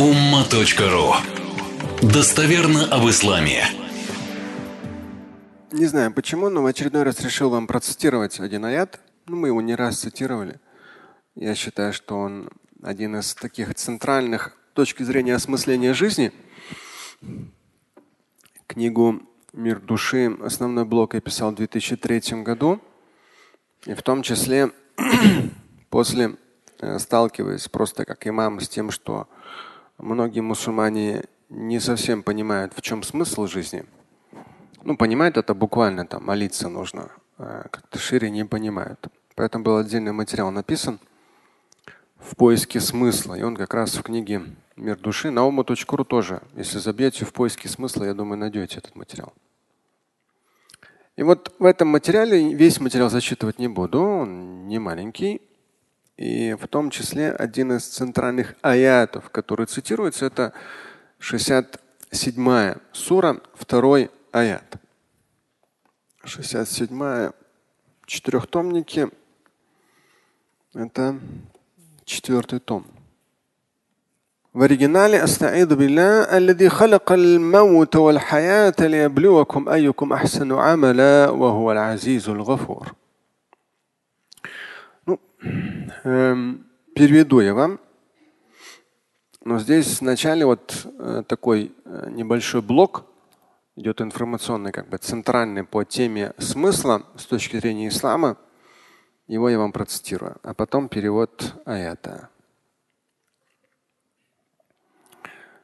umma.ru Достоверно об исламе. Не знаю почему, но в очередной раз решил вам процитировать один аят. Ну, мы его не раз цитировали. Я считаю, что он один из таких центральных точки зрения осмысления жизни. Книгу «Мир души» основной блок я писал в 2003 году. И в том числе после э, сталкиваясь просто как имам с тем, что многие мусульмане не совсем понимают, в чем смысл жизни. Ну, понимают это буквально, там, молиться нужно. А как-то шире не понимают. Поэтому был отдельный материал написан в поиске смысла. И он как раз в книге «Мир души» на уму.ру тоже. Если забьете в поиске смысла, я думаю, найдете этот материал. И вот в этом материале весь материал зачитывать не буду, он не маленький. И в том числе один из центральных аятов, который цитируется, это 67 сура, второй аят. 67 четырехтомники. Это четвертый том. В оригинале «Астаиду билля, аллади халака маута вал хаята лиаблюакум айюкум ахсану амала, ва хуа азизу гафур» переведу я вам. Но здесь вначале вот э, такой э, небольшой блок идет информационный, как бы центральный по теме смысла с точки зрения ислама. Его я вам процитирую, а потом перевод аята.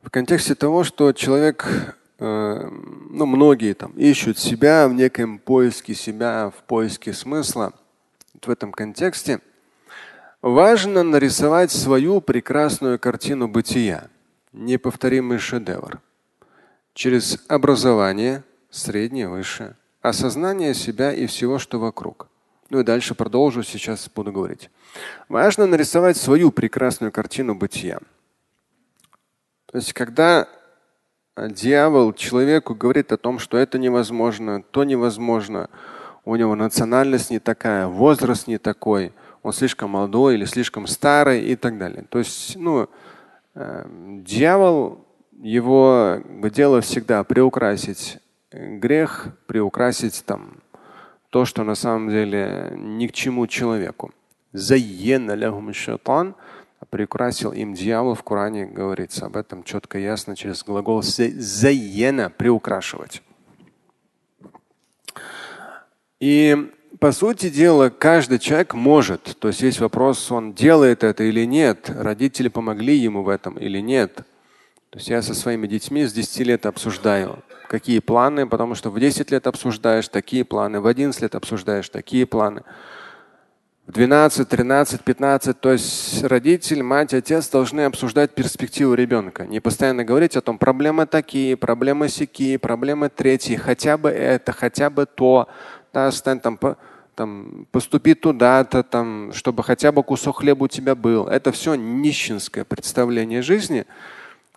В контексте того, что человек, э, ну многие там ищут себя в неком поиске себя, в поиске смысла. Вот в этом контексте Важно нарисовать свою прекрасную картину бытия, неповторимый шедевр. Через образование, среднее, высшее, осознание себя и всего, что вокруг. Ну и дальше продолжу, сейчас буду говорить. Важно нарисовать свою прекрасную картину бытия. То есть, когда дьявол человеку говорит о том, что это невозможно, то невозможно, у него национальность не такая, возраст не такой – он слишком молодой или слишком старый и так далее. То есть, ну, э, дьявол, его дело всегда приукрасить грех, приукрасить там то, что на самом деле ни к чему человеку. Заена лягум шайтан, приукрасил им дьявол в Коране говорится об этом четко ясно через глагол заена приукрашивать. И по сути дела, каждый человек может. То есть есть вопрос, он делает это или нет, родители помогли ему в этом или нет. То есть я со своими детьми с 10 лет обсуждаю, какие планы, потому что в 10 лет обсуждаешь такие планы, в 11 лет обсуждаешь такие планы. В 12, 13, 15, то есть родитель, мать, отец должны обсуждать перспективу ребенка. Не постоянно говорить о том, проблемы такие, проблемы сякие, проблемы третьи, хотя бы это, хотя бы то да, стань там, по, там поступи туда-то, там, чтобы хотя бы кусок хлеба у тебя был. Это все нищенское представление жизни,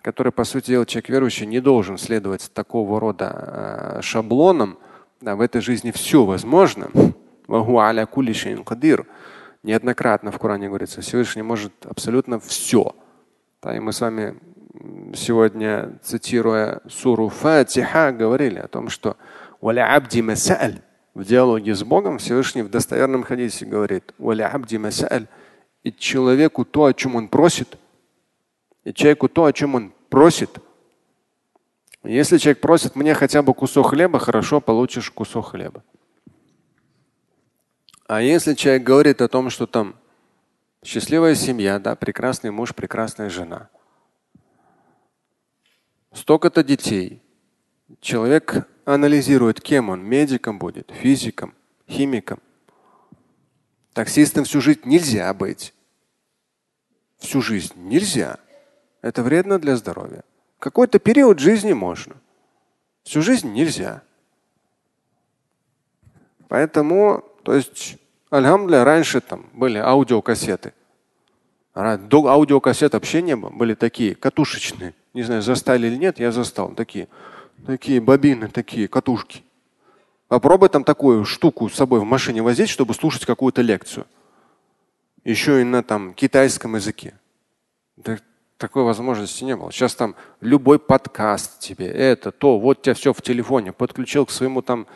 которое, по сути дела, человек верующий не должен следовать такого рода э, шаблонам. Да, в этой жизни все возможно. Неоднократно в Коране говорится, Всевышний может абсолютно все. Да, и мы с вами сегодня, цитируя суру Фатиха, говорили о том, что в диалоге с Богом Всевышний в достоверном хадисе говорит, и человеку то, о чем он просит, и человеку то, о чем он просит. Если человек просит мне хотя бы кусок хлеба, хорошо, получишь кусок хлеба. А если человек говорит о том, что там счастливая семья, да, прекрасный муж, прекрасная жена, столько-то детей, человек анализирует, кем он, медиком будет, физиком, химиком. Таксистом всю жизнь нельзя быть. Всю жизнь нельзя. Это вредно для здоровья. Какой-то период жизни можно. Всю жизнь нельзя. Поэтому, то есть, альхамдуля, раньше там были аудиокассеты. До аудиокассет вообще не было. Были такие катушечные. Не знаю, застали или нет, я застал. Такие Такие бобины, такие катушки. Попробуй там такую штуку с собой в машине возить, чтобы слушать какую-то лекцию. Еще и на там китайском языке. такой возможности не было. Сейчас там любой подкаст тебе, это, то, вот тебя все в телефоне, подключил к своему там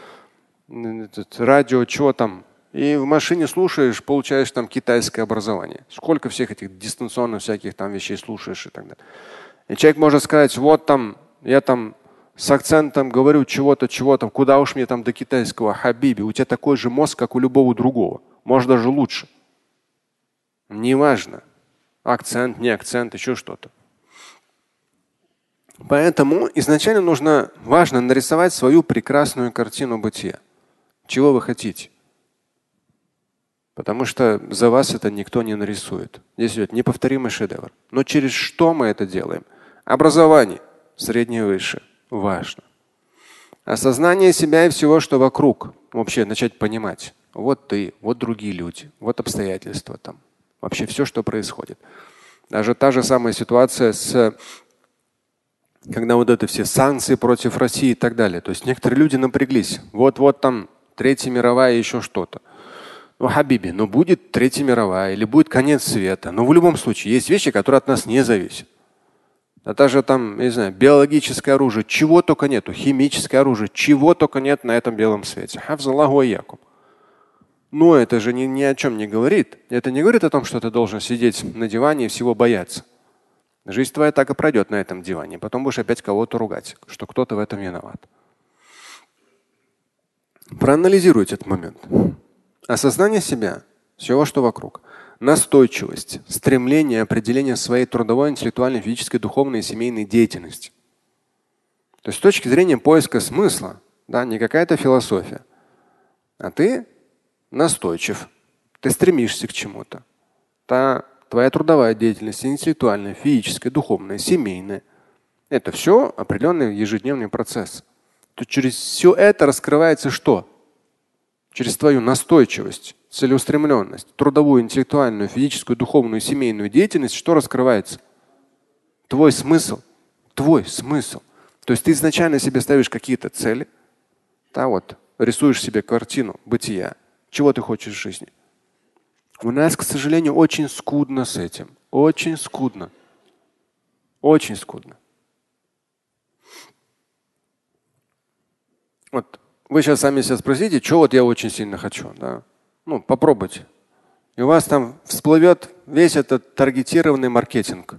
этот, радио, что там, и в машине слушаешь, получаешь там китайское образование. Сколько всех этих дистанционных всяких там вещей слушаешь и так далее. И человек может сказать, вот там, я там с акцентом говорю чего-то, чего-то, куда уж мне там до китайского хабиби, у тебя такой же мозг, как у любого другого, может даже лучше. Неважно. Акцент, не акцент, еще что-то. Поэтому изначально нужно, важно нарисовать свою прекрасную картину бытия. Чего вы хотите? Потому что за вас это никто не нарисует. Здесь идет неповторимый шедевр. Но через что мы это делаем? Образование, среднее высшее, важно. Осознание себя и всего, что вокруг. Вообще начать понимать. Вот ты, вот другие люди, вот обстоятельства там. Вообще все, что происходит. Даже та же самая ситуация с когда вот это все санкции против России и так далее. То есть некоторые люди напряглись. Вот-вот там Третья мировая и еще что-то. Ну, Хабиби, ну будет Третья мировая или будет конец света. Но в любом случае есть вещи, которые от нас не зависят. А даже там, не знаю, биологическое оружие, чего только нету, химическое оружие, чего только нет на этом белом свете. Но это же ни, ни о чем не говорит. Это не говорит о том, что ты должен сидеть на диване и всего бояться. Жизнь твоя так и пройдет на этом диване. Потом будешь опять кого-то ругать, что кто-то в этом виноват. Проанализируйте этот момент. Осознание себя, всего, что вокруг. Настойчивость, стремление определения своей трудовой, интеллектуальной, физической, духовной и семейной деятельности. То есть с точки зрения поиска смысла, да, не какая-то философия, а ты настойчив, ты стремишься к чему-то. Та твоя трудовая деятельность, интеллектуальная, физическая, духовная, семейная. Это все определенный ежедневный процесс. То через все это раскрывается что? Через твою настойчивость, целеустремленность, трудовую, интеллектуальную, физическую, духовную, семейную деятельность, что раскрывается? Твой смысл. Твой смысл. То есть ты изначально себе ставишь какие-то цели, да, вот, рисуешь себе картину бытия, чего ты хочешь в жизни. У нас, к сожалению, очень скудно с этим. Очень скудно. Очень скудно. Вот вы сейчас сами себя спросите, что вот я очень сильно хочу. Да? Ну, попробуйте. И у вас там всплывет весь этот таргетированный маркетинг.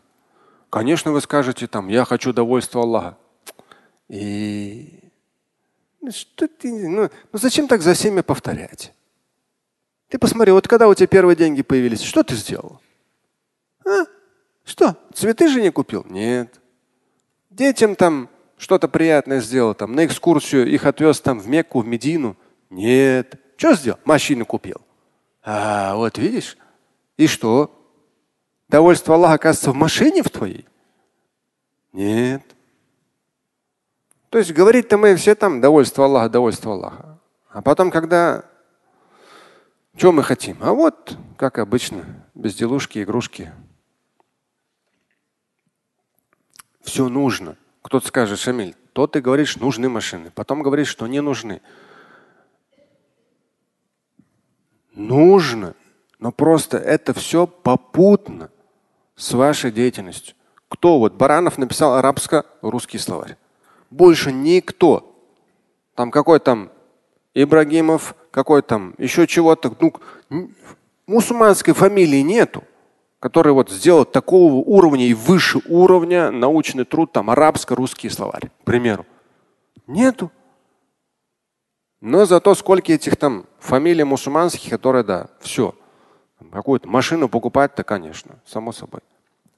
Конечно, вы скажете там, я хочу довольства Аллаха. И что ты, ну, ну зачем так за всеми повторять? Ты посмотри, вот когда у тебя первые деньги появились, что ты сделал? А? Что? Цветы же не купил? Нет. Детям там что-то приятное сделал, там на экскурсию их отвез там в Мекку, в Медину? Нет. Что сделал? Машину купил. А, вот видишь? И что? Довольство Аллаха оказывается в машине в твоей? Нет. То есть говорить-то мы все там довольство Аллаха, довольство Аллаха. А потом, когда что мы хотим? А вот, как обычно, безделушки, игрушки. Все нужно. Кто-то скажет, Шамиль, то ты говоришь, нужны машины, потом говоришь, что не нужны. Нужно, но просто это все попутно с вашей деятельностью. Кто вот Баранов написал арабско-русский словарь. Больше никто. Там какой там Ибрагимов, какой там, еще чего-то. Ну, мусульманской фамилии нету, который вот сделал такого уровня и выше уровня научный труд, там арабско-русский словарь, к примеру. Нету. Но зато сколько этих там фамилий мусульманских, которые, да, все. Какую-то машину покупать-то, конечно, само собой.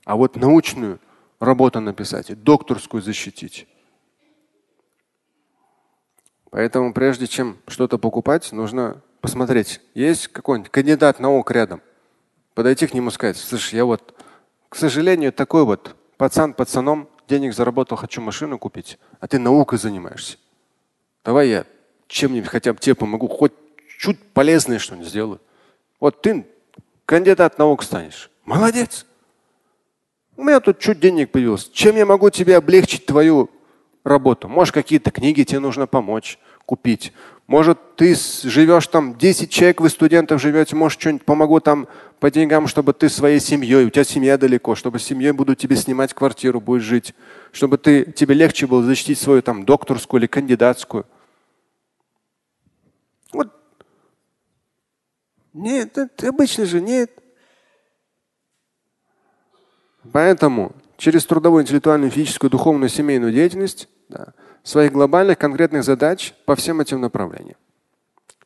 А вот научную работу написать, и докторскую защитить. Поэтому прежде чем что-то покупать, нужно посмотреть, есть какой-нибудь кандидат наук рядом. Подойти к нему и сказать, слышь, я вот, к сожалению, такой вот пацан пацаном, денег заработал, хочу машину купить, а ты наукой занимаешься. Давай я чем-нибудь хотя бы тебе помогу, хоть чуть полезное что-нибудь сделаю. Вот ты кандидат наук станешь. Молодец. У меня тут чуть денег появилось. Чем я могу тебе облегчить твою работу. Может, какие-то книги тебе нужно помочь, купить. Может, ты живешь там, 10 человек, вы студентов живете, может, что-нибудь помогу там по деньгам, чтобы ты своей семьей, у тебя семья далеко, чтобы с семьей буду тебе снимать квартиру, будешь жить, чтобы ты, тебе легче было защитить свою там докторскую или кандидатскую. Вот. Нет, это обычно же нет. Поэтому через трудовую, интеллектуальную, физическую, духовную, семейную деятельность да, своих глобальных конкретных задач по всем этим направлениям.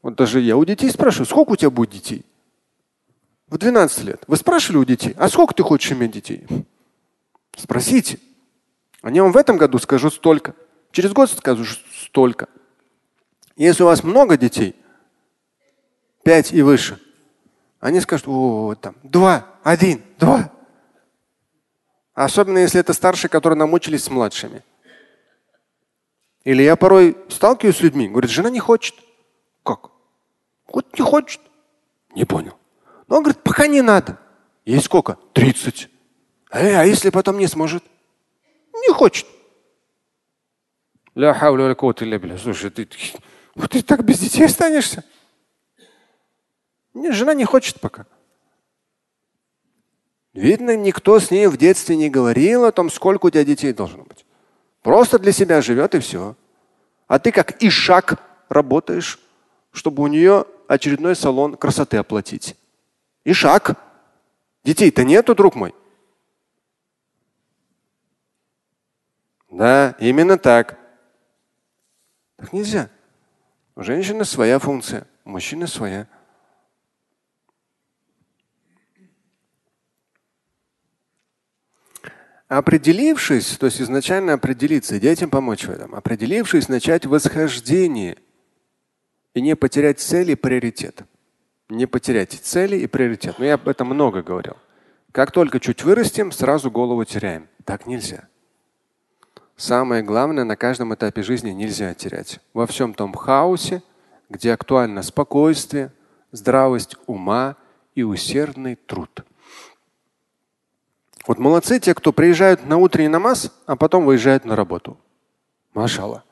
Вот даже я у детей спрашиваю, сколько у тебя будет детей? В 12 лет. Вы спрашивали у детей, а сколько ты хочешь иметь детей? Спросите. Они вам в этом году скажут столько. Через год скажут столько. Если у вас много детей, пять и выше, они скажут, о, там, два, один, два. Особенно если это старшие, которые намучились с младшими. Или я порой сталкиваюсь с людьми, говорит, жена не хочет. Как? Вот не хочет. Не понял. Но он говорит, пока не надо. Есть сколько? 30. Э, а если потом не сможет? Не хочет. Слушай, ты, вот ты так без детей останешься? Нет, жена не хочет пока. Видно, никто с ней в детстве не говорил о том, сколько у тебя детей должно быть. Просто для себя живет и все. А ты как ишак работаешь, чтобы у нее очередной салон красоты оплатить. Ишак. Детей-то нету, друг мой. Да, именно так. Так нельзя. У женщины своя функция, у мужчины своя. Определившись, то есть изначально определиться, детям помочь в этом, определившись, начать восхождение и не потерять цели и приоритет. Не потерять цели и приоритет. Но я об этом много говорил. Как только чуть вырастем, сразу голову теряем. Так нельзя. Самое главное на каждом этапе жизни нельзя терять. Во всем том хаосе, где актуально спокойствие, здравость ума и усердный труд. Вот молодцы те, кто приезжают на утренний намаз, а потом выезжают на работу. Машалла.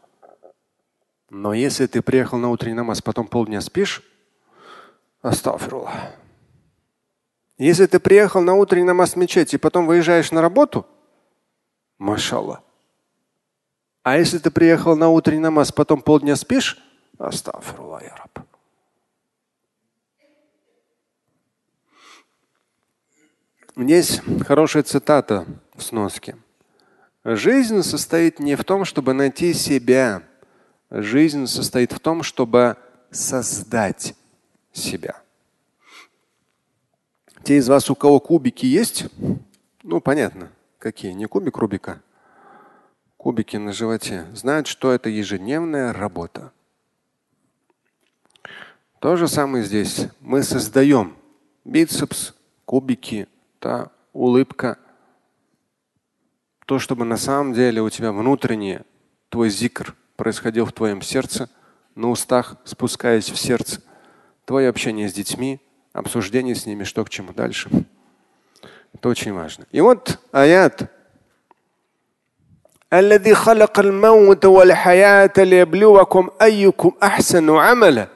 Но если ты приехал на утренний намаз, потом полдня спишь, астафирулlah. Если ты приехал на утренний намаз в мечеть и потом выезжаешь на работу, машалла. А если ты приехал на утренний намаз, потом полдня спишь, астафирулlah, я раб. Есть хорошая цитата в сноске. Жизнь состоит не в том, чтобы найти себя. Жизнь состоит в том, чтобы создать себя. Те из вас, у кого кубики есть, ну понятно, какие, не кубик Рубика, кубики на животе, знают, что это ежедневная работа. То же самое здесь. Мы создаем бицепс, кубики, та улыбка, то, чтобы на самом деле у тебя внутренний твой зикр происходил в твоем сердце, на устах, спускаясь в сердце, твое общение с детьми, обсуждение с ними, что к чему дальше. Это очень важно. И вот аят. الذي خلق الموت والحياة ليبلوكم أيكم أحسن عملا.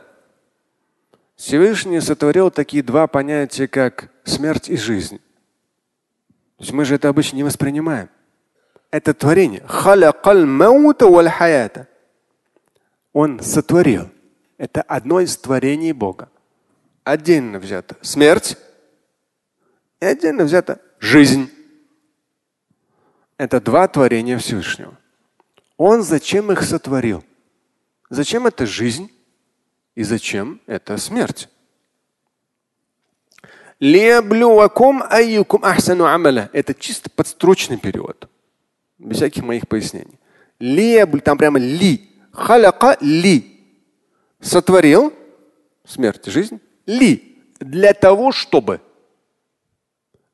Всевышний сотворил такие два понятия, как смерть и жизнь. То есть мы же это обычно не воспринимаем. Это творение. Он сотворил. Это одно из творений Бога. Отдельно взято смерть и отдельно взята жизнь. Это два творения Всевышнего. Он зачем их сотворил? Зачем это жизнь и зачем это смерть? Леблювакум айюкум ахсану амаля. Это чисто подстрочный перевод. Без всяких моих пояснений. Лебль, там прямо ли. Халяка ли. Сотворил смерть, жизнь. Ли. Для того, чтобы.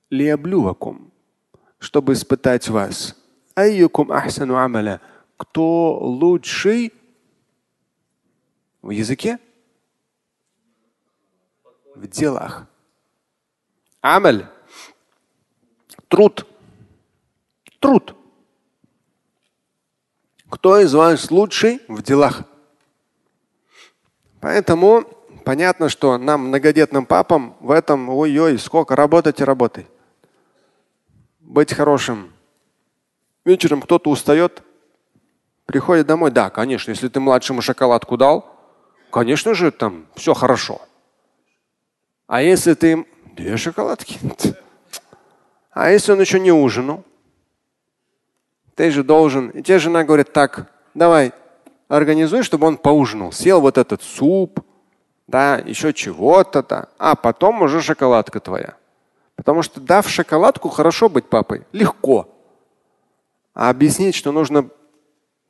Леблювакум. Чтобы испытать вас. Айюкум ахсану амаля. Кто лучший в языке? В делах. Амаль. Труд. Труд. Кто из вас лучший в делах? Поэтому понятно, что нам, многодетным папам, в этом ой-ой, сколько работать и работай. Быть хорошим. Вечером кто-то устает, приходит домой. Да, конечно, если ты младшему шоколадку дал, конечно же, там все хорошо. А если ты две шоколадки? А если он еще не ужинал? Ты же должен. И тебе жена говорит, так, давай, организуй, чтобы он поужинал. Съел вот этот суп, да, еще чего-то-то, а потом уже шоколадка твоя. Потому что дав шоколадку, хорошо быть папой, легко. А объяснить, что нужно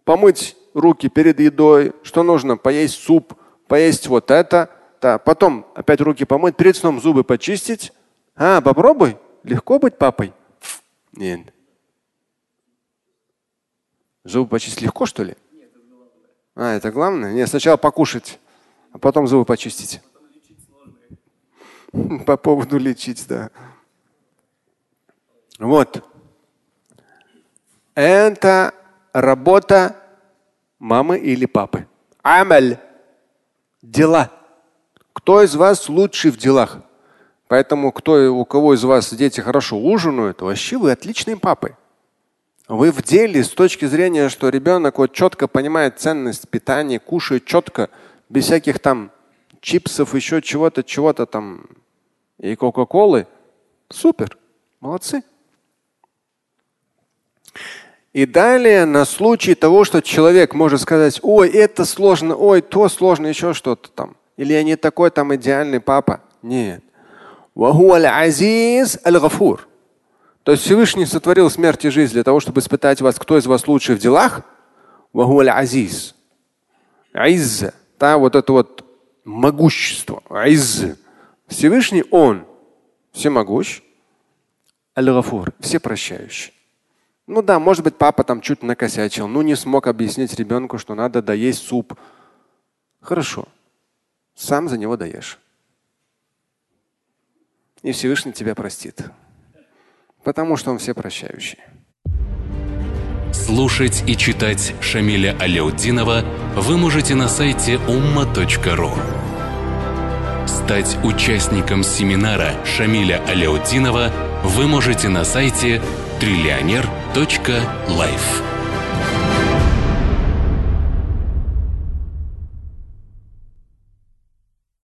помыть руки перед едой, что нужно поесть суп, поесть вот это, да, потом опять руки помыть, перед сном зубы почистить. А, попробуй, легко быть папой. Нет. Зубы почистить легко, что ли? А, это главное? Нет, сначала покушать, а потом зубы почистить. По поводу лечить, да. Вот. Это работа мамы или папы. Амаль. Дела. Кто из вас лучший в делах? Поэтому кто, у кого из вас дети хорошо ужинают, вообще вы отличные папы. Вы в деле с точки зрения, что ребенок вот четко понимает ценность питания, кушает четко, без всяких там чипсов, еще чего-то, чего-то там и кока-колы. Супер. Молодцы. И далее на случай того, что человек может сказать, ой, это сложно, ой, то сложно, еще что-то там. Или я не такой там идеальный папа. Нет. азиз аль-гафур. То есть Всевышний сотворил смерть и жизнь для того, чтобы испытать вас, кто из вас лучше в делах. азиз. Айзза. Да, вот это вот могущество. Айзза. Всевышний Он всемогущ. Аль-Гафур. Все прощающий. Ну да, может быть, папа там чуть накосячил, ну не смог объяснить ребенку, что надо доесть суп. Хорошо. Сам за него даешь. И Всевышний тебя простит. Потому что он все прощающий. Слушать и читать Шамиля Аляутдинова вы можете на сайте umma.ru. Стать участником семинара Шамиля Аляутдинова вы можете на сайте триллионер.life.